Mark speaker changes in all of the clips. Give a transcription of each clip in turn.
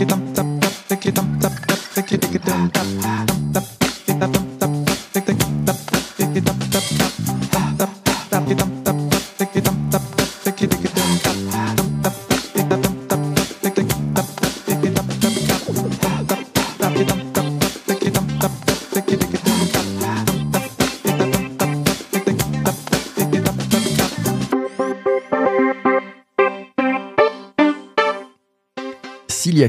Speaker 1: il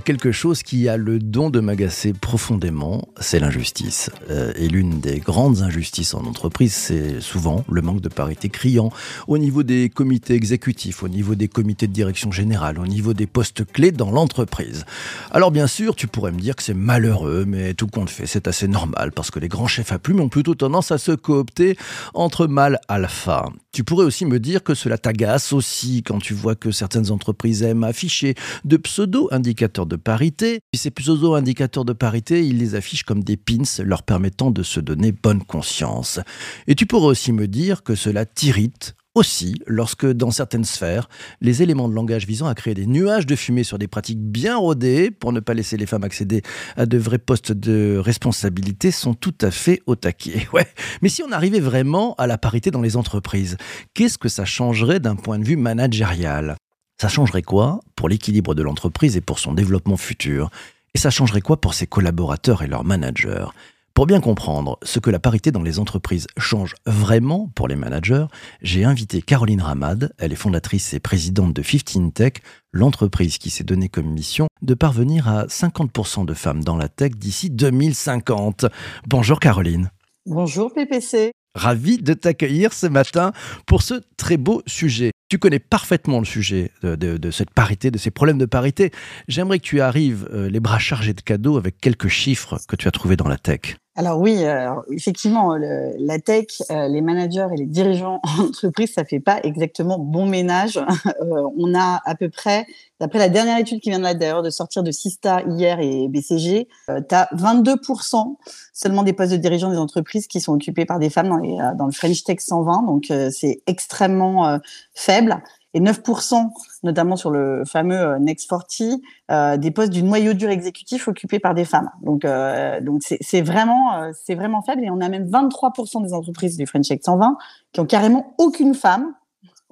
Speaker 1: quelque chose qui a le don de m'agacer profondément, c'est l'injustice. Euh, et l'une des grandes injustices en entreprise, c'est souvent le manque de parité criant au niveau des comités exécutifs, au niveau des comités de direction générale, au niveau des postes clés dans l'entreprise. Alors bien sûr, tu pourrais me dire que c'est malheureux, mais tout compte fait, c'est assez normal parce que les grands chefs à plumes ont plutôt tendance à se coopter entre mâles alpha. Tu pourrais aussi me dire que cela t'agace aussi quand tu vois que certaines entreprises aiment afficher de pseudo-indicateurs de parité. Puis ces pseudo-indicateurs de parité, ils les affichent comme des pins leur permettant de se donner bonne conscience. Et tu pourrais aussi me dire que cela t'irrite aussi lorsque, dans certaines sphères, les éléments de langage visant à créer des nuages de fumée sur des pratiques bien rodées pour ne pas laisser les femmes accéder à de vrais postes de responsabilité sont tout à fait au taquet. Mais si on arrivait vraiment à la parité dans les entreprises, qu'est-ce que ça changerait d'un point de vue managérial? Ça changerait quoi pour l'équilibre de l'entreprise et pour son développement futur? Et ça changerait quoi pour ses collaborateurs et leurs managers? Pour bien comprendre ce que la parité dans les entreprises change vraiment pour les managers, j'ai invité Caroline Ramad. Elle est fondatrice et présidente de 15 Tech, l'entreprise qui s'est donnée comme mission de parvenir à 50% de femmes dans la tech d'ici 2050. Bonjour Caroline.
Speaker 2: Bonjour PPC.
Speaker 1: Ravi de t'accueillir ce matin pour ce très beau sujet. Tu connais parfaitement le sujet de, cette parité, de ces problèmes de parité. J'aimerais que tu arrives euh, les bras chargés de cadeaux avec quelques chiffres que tu as trouvés dans la tech.
Speaker 2: Alors oui, euh, effectivement, la tech, euh, les managers et les dirigeants en entreprise, ça fait pas exactement bon ménage. on a à peu près, d'après la dernière étude qui vient d'ailleurs de sortir de Sista hier et BCG, tu as 22% seulement des postes de dirigeants des entreprises qui sont occupés par des femmes dans, dans le French Tech 120. Donc c'est extrêmement faible et 9%, notamment sur le fameux euh, Next 40, euh, des postes du noyau dur exécutif occupés par des femmes. Donc, euh, donc c'est vraiment, c'est vraiment faible. Et on a même 23% des entreprises du French Tech 120 qui ont carrément aucune femme,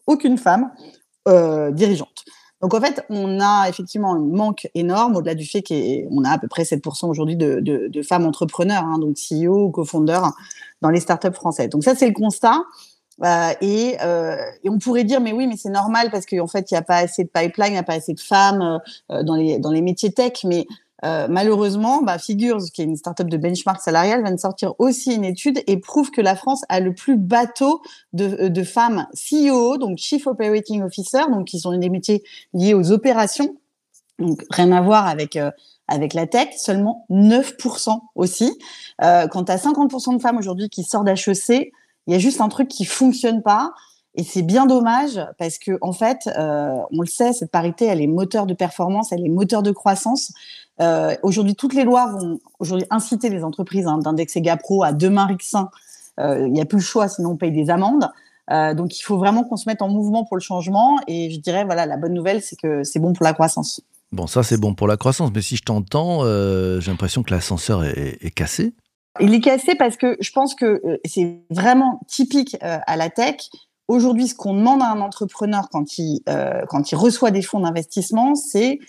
Speaker 2: aucune femme dirigeante. Donc en fait, on a effectivement un manque énorme, au-delà du fait qu'on a à peu près 7% aujourd'hui de, femmes entrepreneurs, hein, donc CEO ou co-founders dans les startups françaises. Donc ça, c'est le constat. Euh, et, euh, et, on pourrait dire, mais oui, mais c'est normal parce qu'en fait, il n'y a pas assez de pipeline, il n'y a pas assez de femmes euh, dans, les, dans les métiers tech. Mais euh, malheureusement, bah, Figures, qui est une startup de benchmark salarial, vient de sortir aussi une étude et prouve que la France a le plus bateau de, femmes CEO, donc Chief Operating Officer, donc qui sont des métiers liés aux opérations. Donc rien à voir avec avec la tech, seulement 9% aussi. Euh, tu as 50% de femmes aujourd'hui qui sortent d'HEC, il y a juste un truc qui fonctionne pas. Et c'est bien dommage parce que en fait, euh, on le sait, cette parité, elle est moteur de performance, elle est moteur de croissance. Euh, aujourd'hui, toutes les lois vont aujourd'hui inciter les entreprises hein, d'indexer GAPRO à demain Rixin. Euh, il n'y a plus le choix, sinon on paye des amendes. Donc il faut vraiment qu'on se mette en mouvement pour le changement. Et je dirais, voilà, la bonne nouvelle, c'est que c'est bon pour la croissance.
Speaker 1: Bon, ça c'est bon pour la croissance, mais si je t'entends, j'ai l'impression que l'ascenseur est cassé.
Speaker 2: Il est cassé parce que je pense que euh, c'est vraiment typique euh, à la tech. Aujourd'hui, ce qu'on demande à un entrepreneur quand il, euh, quand il reçoit des fonds d'investissement, c'est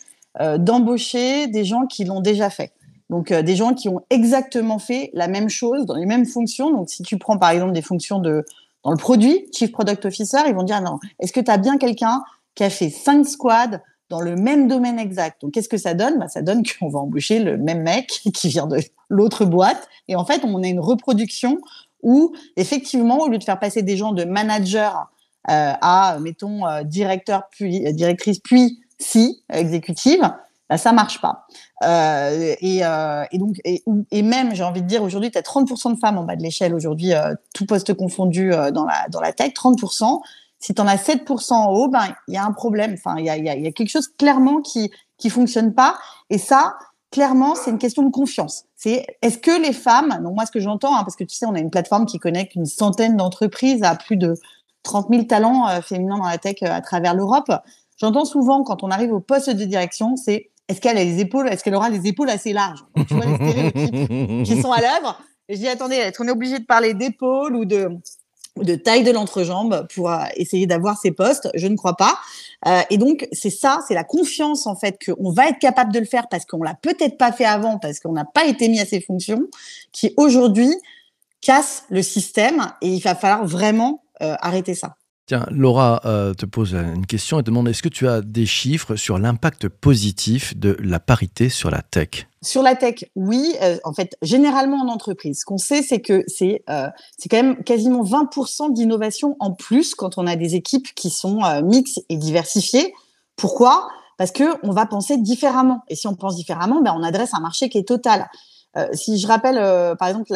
Speaker 2: d'embaucher des gens qui l'ont déjà fait. Donc, des gens qui ont exactement fait la même chose dans les mêmes fonctions. Donc, si tu prends par exemple des fonctions de, dans le produit, Chief Product Officer, ils vont dire non, est-ce que tu as bien quelqu'un qui a fait cinq squads dans le même domaine exact? Donc, qu'est-ce que ça donne? Bah, Ça donne qu'on va embaucher le même mec qui vient de l'autre boîte. Et en fait, on a une reproduction où, effectivement, au lieu de faire passer des gens de manager euh, à, mettons, euh, directeur, puis euh, directrice, puis si, exécutive, bah, ça marche pas. Et, et, donc, et, même, j'ai envie de dire, aujourd'hui, tu as 30% de femmes en bas de l'échelle, aujourd'hui, tout poste confondu dans, la, dans la tech, 30%. Si tu en as 7% en haut, ben il y a un problème. Enfin, il y a, y, y a, quelque chose clairement qui qui fonctionne pas. Et ça, clairement, c'est une question de confiance. C'est est-ce que les femmes, donc moi ce que j'entends, hein, parce que tu sais, on a une plateforme qui connecte une centaine d'entreprises à plus de 30 000 talents euh, féminins dans la tech euh, à travers l'Europe. J'entends souvent quand on arrive au poste de direction, c'est est-ce qu'elle a les épaules, est-ce qu'elle aura les épaules assez larges? Tu vois les stéréotypes qui sont à l'œuvre. Et je dis attendez, est-ce qu'on est obligé de parler d'épaules ou de de taille de l'entrejambe pour euh, essayer d'avoir ces postes Je ne crois pas. Euh, et donc c'est ça, c'est la confiance en fait qu'on va être capable de le faire parce qu'on l'a peut-être pas fait avant, parce qu'on n'a pas été mis à ces fonctions, qui aujourd'hui casse le système et il va falloir vraiment euh, arrêter ça.
Speaker 1: Tiens, Laura euh, te pose une question et demande est-ce que tu as des chiffres sur l'impact positif de la parité sur la tech?
Speaker 2: Sur la tech, oui. Euh, en fait, généralement en entreprise, ce qu'on sait, c'est que c'est euh, quand même quasiment 20% d'innovation en plus quand on a des équipes qui sont mixtes et diversifiées. Pourquoi? Parce que on va penser différemment. Et si on pense différemment, ben on adresse un marché qui est total. Euh, si je rappelle, euh, par exemple,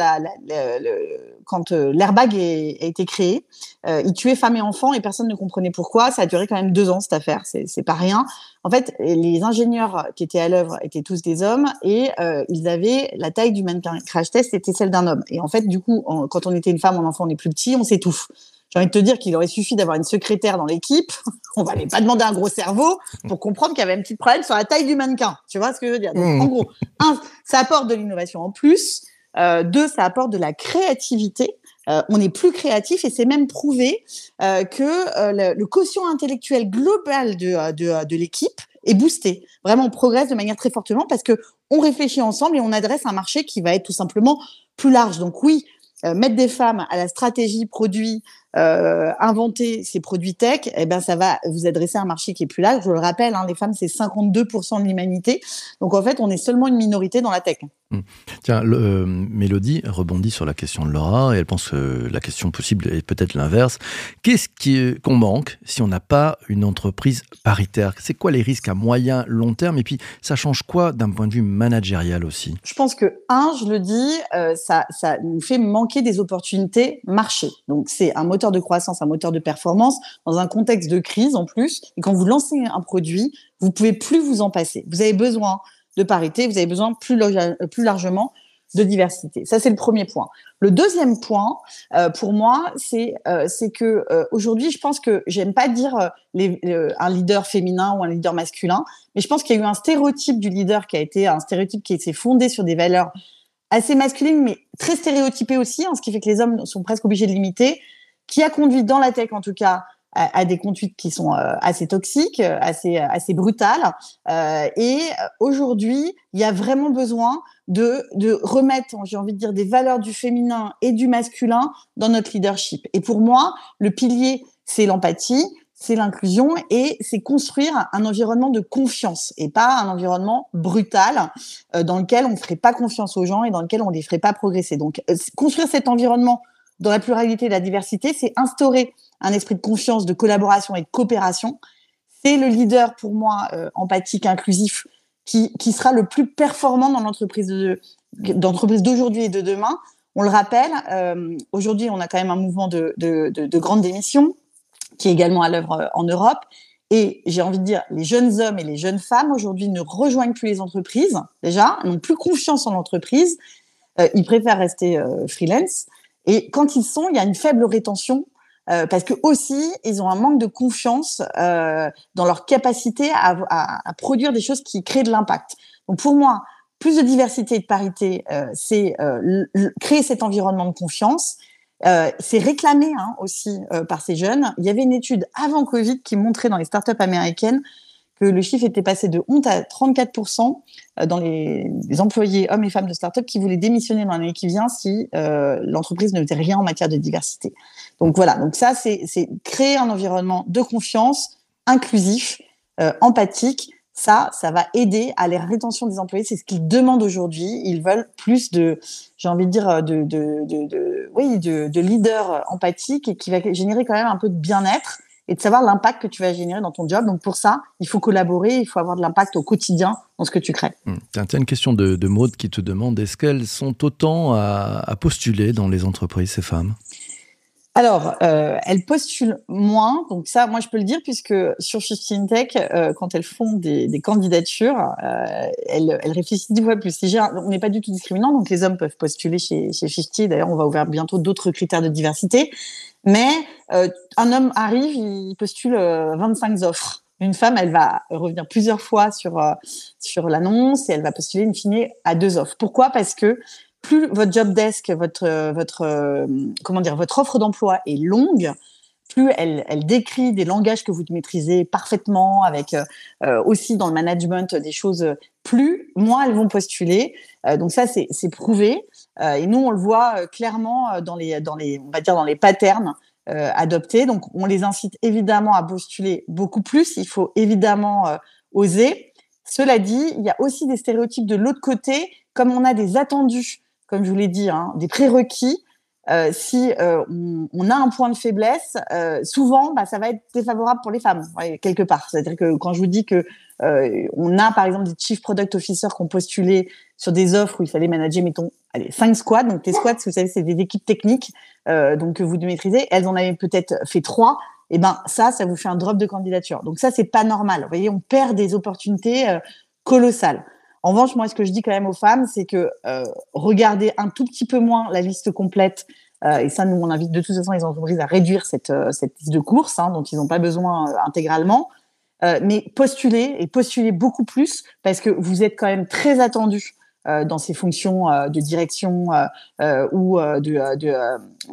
Speaker 2: quand euh, l'airbag a été créé, il tuait femmes et enfants et personne ne comprenait pourquoi. Ça a duré quand même deux ans cette affaire, c'est pas rien. En fait, les ingénieurs qui étaient à l'œuvre étaient tous des hommes et ils avaient la taille du mannequin crash test, c'était celle d'un homme. Et en fait, du coup, quand on était une femme, un enfant, on est plus petit, on s'étouffe. J'ai envie de te dire qu'il aurait suffi d'avoir une secrétaire dans l'équipe. On va pas demander un gros cerveau pour comprendre qu'il y avait un petit problème sur la taille du mannequin. Tu vois ce que je veux dire? Donc. En gros, un, ça apporte de l'innovation en plus. Euh, deux, ça apporte de la créativité. Euh, on est plus créatif et c'est même prouvé euh, que le, quotient intellectuel global de, de, de l'équipe est boosté. Vraiment, on progresse de manière très fortement parce que on réfléchit ensemble et on adresse un marché qui va être tout simplement plus large. Donc oui, mettre des femmes à la stratégie produit, euh, inventer ces produits tech, eh ben ça va vous adresser à un marché qui est plus large. Je le rappelle, hein, les femmes c'est 52% de l'humanité, donc en fait on est seulement une minorité dans la tech.
Speaker 1: Mmh. Tiens, le, euh, Mélodie rebondit sur la question de Laura et elle pense que la question possible est peut-être l'inverse. Qu'est-ce qu'on manque si on n'a pas une entreprise paritaire? C'est quoi les risques à moyen, long terme? Et puis ça change quoi d'un point de vue managérial aussi?
Speaker 2: Je pense que un, je le dis, euh, ça, ça nous fait manquer des opportunités marché. Donc c'est un moteur de croissance, un moteur de performance dans un contexte de crise en plus. Et quand vous lancez un produit, vous pouvez plus vous en passer. Vous avez besoin de parité, vous avez besoin plus, plus largement de diversité. Ça, c'est le premier point. Le deuxième point, euh, pour moi, c'est euh, que euh, aujourd'hui, je pense que j'aime pas dire un leader féminin ou un leader masculin, mais je pense qu'il y a eu un stéréotype du leader qui a été un stéréotype qui s'est fondé sur des valeurs assez masculines, mais très stéréotypées aussi, hein, ce qui fait que les hommes sont presque obligés de limiter qui a conduit dans la tech en tout cas à, des conduites qui sont euh, assez toxiques, euh, assez assez brutales. Euh, et aujourd'hui, il y a vraiment besoin de de remettre, j'ai envie de dire, des valeurs du féminin et du masculin dans notre leadership. Et pour moi, le pilier, c'est l'empathie, c'est l'inclusion et c'est construire un environnement de confiance et pas un environnement brutal dans lequel on ne ferait pas confiance aux gens et dans lequel on ne les ferait pas progresser. Donc, construire cet environnement dans la pluralité et la diversité, c'est instaurer un esprit de confiance, de collaboration et de coopération. C'est le leader, pour moi, euh, empathique, inclusif, qui, qui sera le plus performant dans l'entreprise d'aujourd'hui et de demain. On le rappelle, euh, aujourd'hui, on a quand même un mouvement de, de, de, de grande démission qui est également à l'œuvre euh, en Europe. Et j'ai envie de dire, les jeunes hommes et les jeunes femmes aujourd'hui ne rejoignent plus les entreprises, déjà, n'ont plus confiance en l'entreprise. Ils préfèrent rester freelance. Et quand ils sont, il y a une faible rétention euh, parce que aussi ils ont un manque de confiance euh, dans leur capacité à, à, à, produire des choses qui créent de l'impact. Donc pour moi, plus de diversité et de parité, euh, c'est euh, créer cet environnement de confiance. Euh, c'est réclamé hein, aussi par ces jeunes. Il y avait une étude avant Covid qui montrait dans les startups américaines que le chiffre était passé de honte à 34% euh, dans les, employés hommes et femmes de start-up qui voulaient démissionner dans l'année qui vient si euh, l'entreprise ne faisait rien en matière de diversité. Donc voilà, donc ça, c'est créer un environnement de confiance, inclusif, euh, empathique. Ça, ça va aider à la rétention des employés. C'est ce qu'ils demandent aujourd'hui. Ils veulent plus de, j'ai envie de dire, de, de, de, de oui, de leaders empathiques et qui va générer quand même un peu de bien-être et de savoir l'impact que tu vas générer dans ton job. Donc pour ça, il faut collaborer, il faut avoir de l'impact au quotidien dans ce que tu crées.
Speaker 1: Hum. Tiens, une question de, de Maude qui te demande, est-ce qu'elles sont autant à, postuler dans les entreprises, ces femmes?
Speaker 2: Alors, euh, elles postulent moins, donc ça, moi je peux le dire, puisque sur 15 Tech, euh, quand elles font des, candidatures, euh, elles, réfléchissent dix fois plus. On n'est pas du tout discriminant, donc les hommes peuvent postuler chez, chez 50. D'ailleurs, on va ouvrir bientôt d'autres critères de diversité. Mais euh, un homme arrive, il postule 25 euh, offres. Une femme, elle va revenir plusieurs fois sur, sur l'annonce et elle va postuler in fine à deux offres. Pourquoi? Parce que plus votre job desk, votre, votre, comment dire, votre offre d'emploi est longue, plus elle, décrit des langages que vous maîtrisez parfaitement, avec euh, euh, aussi dans le management des choses, plus moins elles vont postuler. Euh, donc ça, c'est prouvé. et nous, on le voit clairement dans les, dans les, on va dire dans les patterns adoptés. Donc, on les incite évidemment à postuler beaucoup plus. Il faut évidemment oser. Cela dit, il y a aussi des stéréotypes de l'autre côté, comme on a des attendus, comme je vous l'ai dit, hein, des prérequis. Euh, si euh, on, a un point de faiblesse, euh, souvent, bah, ça va être défavorable pour les femmes, quelque part. C'est-à-dire que quand je vous dis que on a, par exemple, des chief product officers qui ont postulé sur des offres où il fallait manager, mettons, allez, cinq squads. Donc, les squads, vous savez, c'est des équipes techniques, donc que vous maîtrisez. Elles en avaient peut-être fait trois. Et eh ben, ça, ça vous fait un drop de candidature. Donc ça, c'est pas normal. Vous voyez, on perd des opportunités colossales. En revanche, moi, ce que je dis quand même aux femmes, c'est que euh, regardez un tout petit peu moins la liste complète. Euh, et ça, nous, on invite de toute façon les entreprises à réduire cette, euh, cette liste de courses, hein, dont ils n'ont pas besoin euh, intégralement. Euh, mais postulez et postulez beaucoup plus parce que vous êtes quand même très attendu dans ces fonctions de direction ou de, de,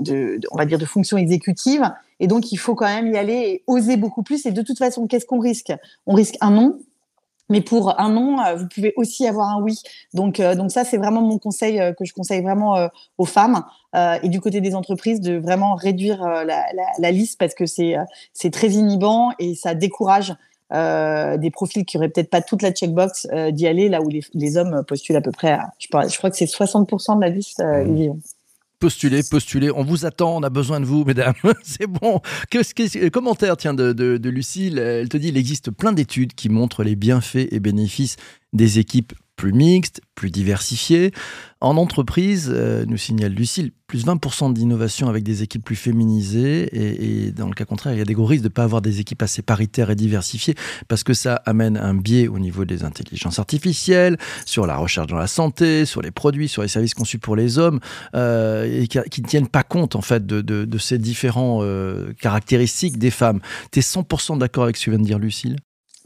Speaker 2: de, on va dire, de fonctions exécutives. Et donc, il faut quand même y aller et oser beaucoup plus. Et de toute façon, qu'est-ce qu'on risque? On risque un non, mais pour un non, euh, vous pouvez aussi avoir un oui. Donc, euh, donc ça, c'est vraiment mon conseil euh, que je conseille vraiment aux femmes et du côté des entreprises de vraiment réduire la, liste parce que c'est c'est très inhibant et ça décourage des profils qui auraient peut-être pas toute la checkbox d'y aller là où les, hommes postulent à peu près. je, je, crois que c'est 60% de la liste. Mmh
Speaker 1: postulez, postulez. On vous attend, on a besoin de vous, mesdames. C'est bon. Que, commentaire, tiens, de, de Lucille. Elle te dit il existe plein d'études qui montrent les bienfaits et bénéfices des équipes plus mixte, plus diversifié. En entreprise, euh, nous signale Lucille, plus 20% d'innovation avec des équipes plus féminisées. Et, dans le cas contraire, il y a des gros risques de ne pas avoir des équipes assez paritaires et diversifiées parce que ça amène un biais au niveau des intelligences artificielles, sur la recherche dans la santé, sur les produits, sur les services conçus pour les hommes, euh, et qui ne tiennent pas compte en fait de, ces différents euh, caractéristiques des femmes. Tu es 100% d'accord avec ce que vient de dire Lucille?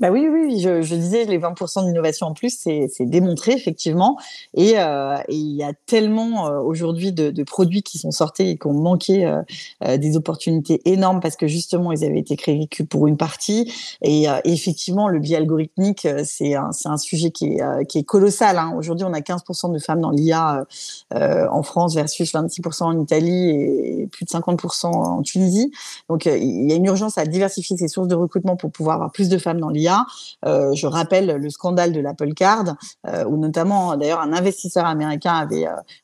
Speaker 2: Bah oui, oui, je, disais les 20% d'innovation en plus, c'est démontré effectivement. Et, euh, il y a tellement euh, aujourd'hui de, produits qui sont sortis et qui ont manqué euh, des opportunités énormes parce que justement ils avaient été créés pour une partie. Et, effectivement, le biais algorithmique, c'est un, sujet qui est, qui est colossal. Hein. Aujourd'hui, on a 15% de femmes dans l'IA en France versus 26% en Italie et plus de 50% en Tunisie. Donc il y a une urgence à diversifier ses sources de recrutement pour pouvoir avoir plus de femmes dans l'IA euh, je rappelle le scandale de l'Apple Card, euh, où notamment, d'ailleurs, un investisseur américain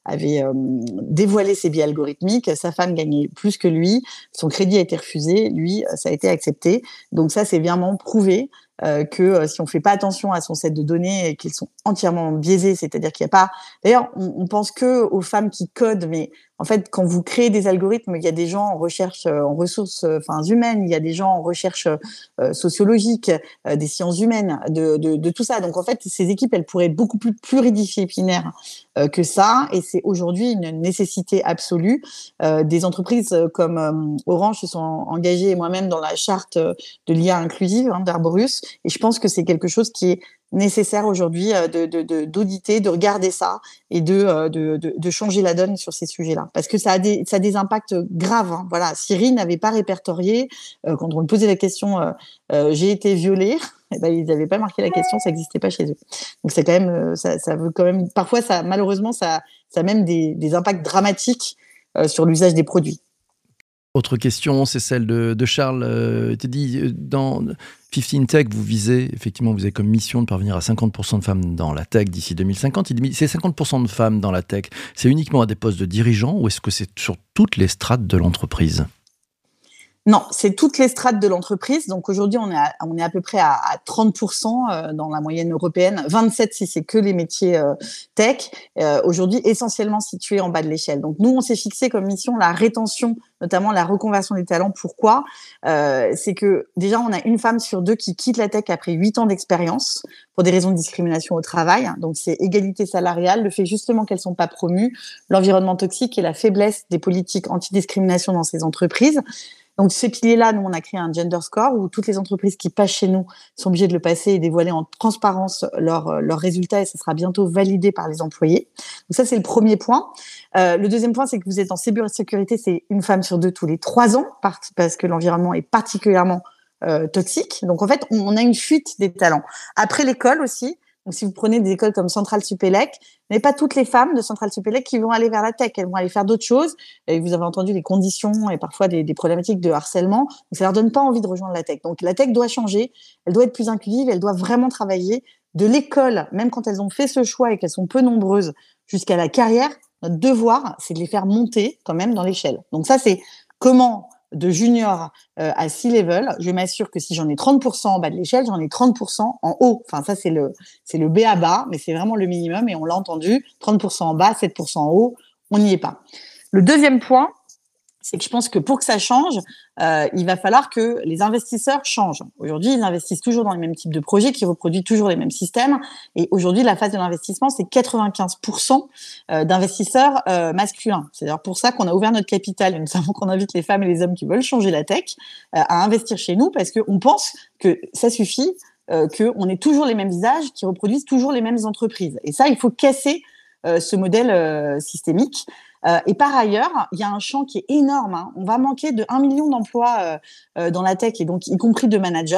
Speaker 2: avait, euh, dévoilé ses biais algorithmiques. Sa femme gagnait plus que lui. Son crédit a été refusé. Lui, ça a été accepté. Donc ça, c'est vraiment prouvé. que si on fait pas attention à son set de données et qu'ils sont entièrement biaisés, c'est-à-dire qu'il n'y a pas. D'ailleurs, on, pense que aux femmes qui codent, mais en fait, quand vous créez des algorithmes, il y a des gens en recherche euh, en ressources euh, humaines, il y a des gens en recherche euh, sociologique, des sciences humaines, de, tout ça. Donc, en fait, ces équipes, elles pourraient être beaucoup plus pluridisciplinaires que ça. Et c'est aujourd'hui une nécessité absolue. des entreprises comme Orange se sont engagées, moi-même, dans la charte de l'IA inclusive hein, d'Arborus. Et je pense que c'est quelque chose qui est nécessaire aujourd'hui euh, de, d'auditer, de, regarder ça et de, euh, de, de, changer la donne sur ces sujets-là. Parce que ça a des, ça a des impacts graves. Hein. Voilà, Siri n'avait pas répertorié, euh, quand on lui posait la question j'ai été violée eh ben, ils n'avaient pas marqué la question, ça n'existait pas chez eux. Donc c'est quand même, ça, ça veut quand même, parfois ça, malheureusement, ça, ça a même des, des impacts dramatiques sur l'usage des produits.
Speaker 1: Autre question, c'est celle de, Charles. Euh, tu euh, dans 15 Tech, vous visez, effectivement, vous avez comme mission de parvenir à 50% de femmes dans la tech d'ici 2050. Il dit, c'est 50% de femmes dans la tech, c'est uniquement à des postes de dirigeants ou est-ce que c'est sur toutes les strates de l'entreprise?
Speaker 2: Non, c'est toutes les strates de l'entreprise. Donc aujourd'hui, on est à, on est à peu près à, 30% euh, dans la moyenne européenne, 27 si c'est que les métiers euh, tech. Euh, aujourd'hui, essentiellement situés en bas de l'échelle. Donc nous, on s'est fixé comme mission la rétention, notamment la reconversion des talents. Pourquoi? C'est que déjà, on a une femme sur deux qui quitte la tech après 8 ans d'expérience pour des raisons de discrimination au travail. Donc c'est égalité salariale, le fait justement qu'elles sont pas promues, l'environnement toxique et la faiblesse des politiques anti-discrimination dans ces entreprises. Donc, ces piliers-là, nous, on a créé un gender score où toutes les entreprises qui passent chez nous sont obligées de le passer et dévoiler en transparence leurs leurs résultats et ça sera bientôt validé par les employés. Donc, ça, c'est le premier point. Euh, le deuxième point, c'est que vous êtes en cybersécurité, c'est une femme sur deux tous les trois ans parce que l'environnement est particulièrement euh, toxique. Donc, en fait, on, a une fuite des talents. Après l'école aussi, donc, si vous prenez des écoles comme Centrale Supélec, mais pas toutes les femmes de Centrale Supélec qui vont aller vers la tech. Elles vont aller faire d'autres choses. Et vous avez entendu les conditions et parfois des, des problématiques de harcèlement. Donc, ça leur donne pas envie de rejoindre la tech. Donc, la tech doit changer. Elle doit être plus inclusive. Elle doit vraiment travailler de l'école, même quand elles ont fait ce choix et qu'elles sont peu nombreuses, jusqu'à la carrière. Notre devoir, c'est de les faire monter quand même dans l'échelle. Donc, ça, c'est comment de junior euh, à six level, je m'assure que si j'en ai 30% en bas de l'échelle, j'en ai 30% en haut. Enfin, ça, c'est le, c'est le B à bas, mais c'est vraiment le minimum et on l'a entendu. 30% en bas, 7% en haut, on n'y est pas. Le deuxième point, c'est que je pense que pour que ça change, euh, il va falloir que les investisseurs changent. Aujourd'hui, ils investissent toujours dans les mêmes types de projets, qui reproduisent toujours les mêmes systèmes. Et aujourd'hui, la phase de l'investissement, c'est 95% euh, d'investisseurs euh, masculins. C'est d'ailleurs pour ça qu'on a ouvert notre capital. Et nous savons qu'on invite les femmes et les hommes qui veulent changer la tech euh, à investir chez nous parce qu'on pense que ça suffit, euh, qu'on ait toujours les mêmes visages, qui reproduisent toujours les mêmes entreprises. Et ça, il faut casser ce modèle systémique. Euh, et par ailleurs, il y a un champ qui est énorme. Hein. On va manquer de 1 million d'emplois euh, euh, dans la tech, et donc y compris de managers.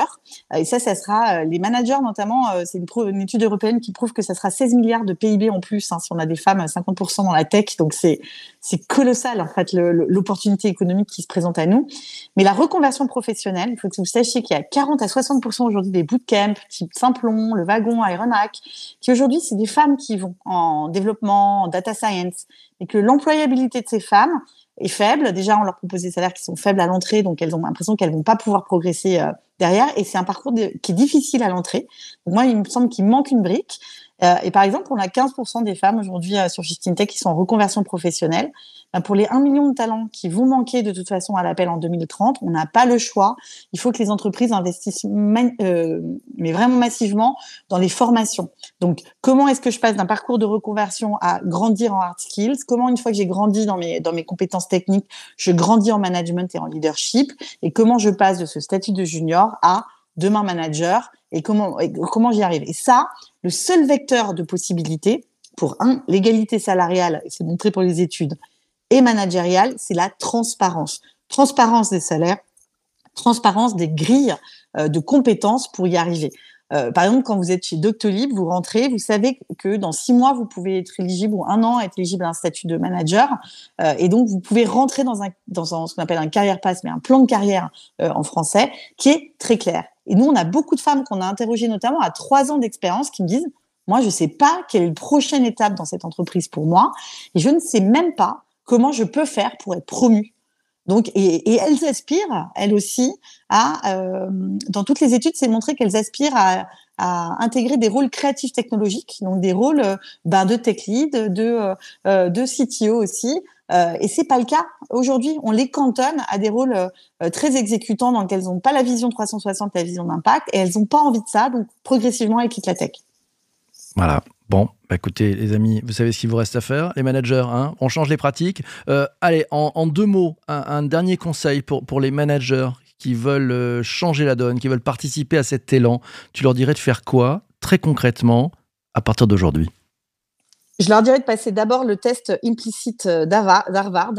Speaker 2: et ça, ça sera les managers notamment. c'est une, une, étude européenne qui prouve que ça sera 16 milliards de PIB en plus hein, si on a des femmes 50% dans la tech. Donc c'est c'est colossal en fait l'opportunité économique qui se présente à nous. Mais la reconversion professionnelle, il faut que vous sachiez qu'il y a 40 à 60% aujourd'hui des bootcamps type Simplon, le wagon, Ironac, qui aujourd'hui c'est des femmes qui vont en développement, en data science, et que l'employabilité de ces femmes est faible. Déjà, on leur propose des salaires qui sont faibles à l'entrée, donc elles ont l'impression qu'elles vont pas pouvoir progresser euh, derrière. Et c'est un parcours qui est difficile à l'entrée. Moi, il me semble qu'il manque une brique. Euh, et par exemple, on a 15% des femmes aujourd'hui euh, sur Shift Tech qui sont en reconversion professionnelle. Ben, pour les 1 million de talents qui vont manquer de toute façon à l'appel en 2030, on n'a pas le choix. Il faut que les entreprises investissent euh, mais vraiment massivement dans les formations. Donc, comment est-ce que je passe d'un parcours de reconversion à grandir en hard skills? Comment, une fois que j'ai grandi dans mes, dans mes compétences techniques, je grandis en management et en leadership? Et comment je passe de ce statut de junior à demain manager et comment, comment j'y arrive Et ça, le seul vecteur de possibilité pour un, l'égalité salariale, c'est montré pour les études, et managériale, c'est la transparence. Transparence des salaires, transparence des grilles euh, de compétences pour y arriver. Euh, par exemple, quand vous êtes chez Doctolib, vous rentrez, vous savez que dans six mois, vous pouvez être éligible ou un an être éligible à un statut de manager, euh, et donc vous pouvez rentrer dans un dans un, ce qu'on appelle un carrière pass, mais un plan de carrière en français qui est très clair. Et nous, on a beaucoup de femmes qu'on a interrogées, notamment à trois ans d'expérience, qui me disent moi, je ne sais pas quelle est la prochaine étape dans cette entreprise pour moi, et je ne sais même pas comment je peux faire pour être promue. Donc, et, et elles aspirent, elles aussi, à, euh, dans toutes les études, c'est montré qu'elles aspirent à, à, intégrer des rôles créatifs technologiques, donc des rôles euh, ben, de tech lead, de, euh, de CTO aussi. Euh, et c'est pas le cas aujourd'hui. On les cantonne à des rôles euh, très exécutants dans lesquels elles n'ont pas la vision 360, la vision d'impact, et elles n'ont pas envie de ça. Donc progressivement, elles quittent la tech.
Speaker 1: Voilà. Bon, bah écoutez, les amis, vous savez ce qu'il vous reste à faire, les managers, hein on change les pratiques. Euh, allez, en, deux mots, un, dernier conseil pour, pour les managers qui veulent euh, changer la donne, qui veulent participer à cet élan. Tu leur dirais de faire quoi, très concrètement, à partir d'aujourd'hui?
Speaker 2: Je leur dirais de passer d'abord le test implicite d'Harvard.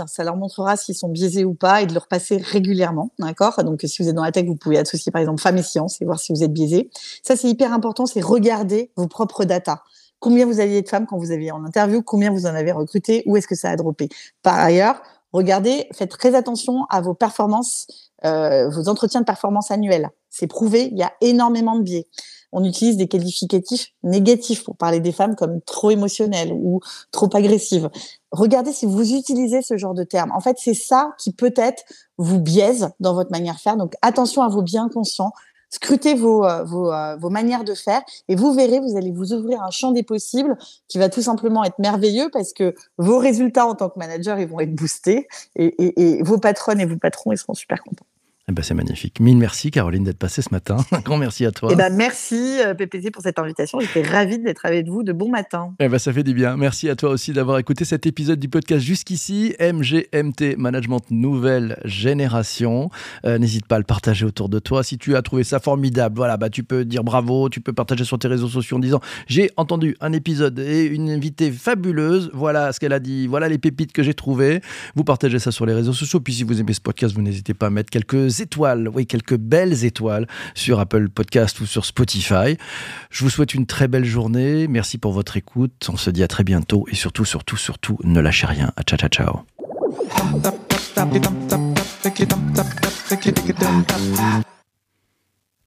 Speaker 2: Ça leur montrera s'ils sont biaisés ou pas et de le repasser régulièrement. D'accord? Donc, si vous êtes dans la tech, vous pouvez associer par exemple femmes et sciences et voir si vous êtes biaisé. Ça, c'est hyper important. C'est regarder vos propres datas combien vous aviez de femmes quand vous aviez en interview, combien vous en avez recruté, où est-ce que ça a droppé? Par ailleurs, regardez, faites très attention à vos performances, euh, vos entretiens de performance annuels. C'est prouvé, il y a énormément de biais. On utilise des qualificatifs négatifs pour parler des femmes comme trop émotionnelles ou trop agressives. Regardez si vous utilisez ce genre de termes. En fait, c'est ça qui peut-être vous biaise dans votre manière de faire. Donc, attention à vos biens conscients scrutez vos, euh, vos, euh, vos, manières de faire et vous verrez, vous allez vous ouvrir un champ des possibles qui va tout simplement être merveilleux parce que vos résultats en tant que manager, ils vont être boostés et, et, et vos patronnes et vos patrons, ils seront super contents.
Speaker 1: Eh ben, c'est magnifique. Mille merci, Caroline, d'être passée ce matin. Un grand merci à toi.
Speaker 2: Eh ben, merci, euh, PPC, pour cette invitation. J'étais ravie d'être avec vous de bon matin.
Speaker 1: Eh ben, ça fait du bien. Merci à toi aussi d'avoir écouté cet épisode du podcast jusqu'ici. MGMT, Management Nouvelle Génération. Euh, n'hésite pas à le partager autour de toi. Si tu as trouvé ça formidable, voilà, bah, tu peux dire bravo, tu peux partager sur tes réseaux sociaux en disant j'ai entendu un épisode et une invitée fabuleuse. Voilà ce qu'elle a dit. Voilà les pépites que j'ai trouvées. Vous partagez ça sur les réseaux sociaux. Puis si vous aimez ce podcast, vous n'hésitez pas à mettre quelques étoiles, oui, quelques belles étoiles sur Apple Podcast ou sur Spotify. Je vous souhaite une très belle journée. Merci pour votre écoute. On se dit à très bientôt et surtout, surtout, surtout, ne lâchez rien. Ciao, ciao, ciao.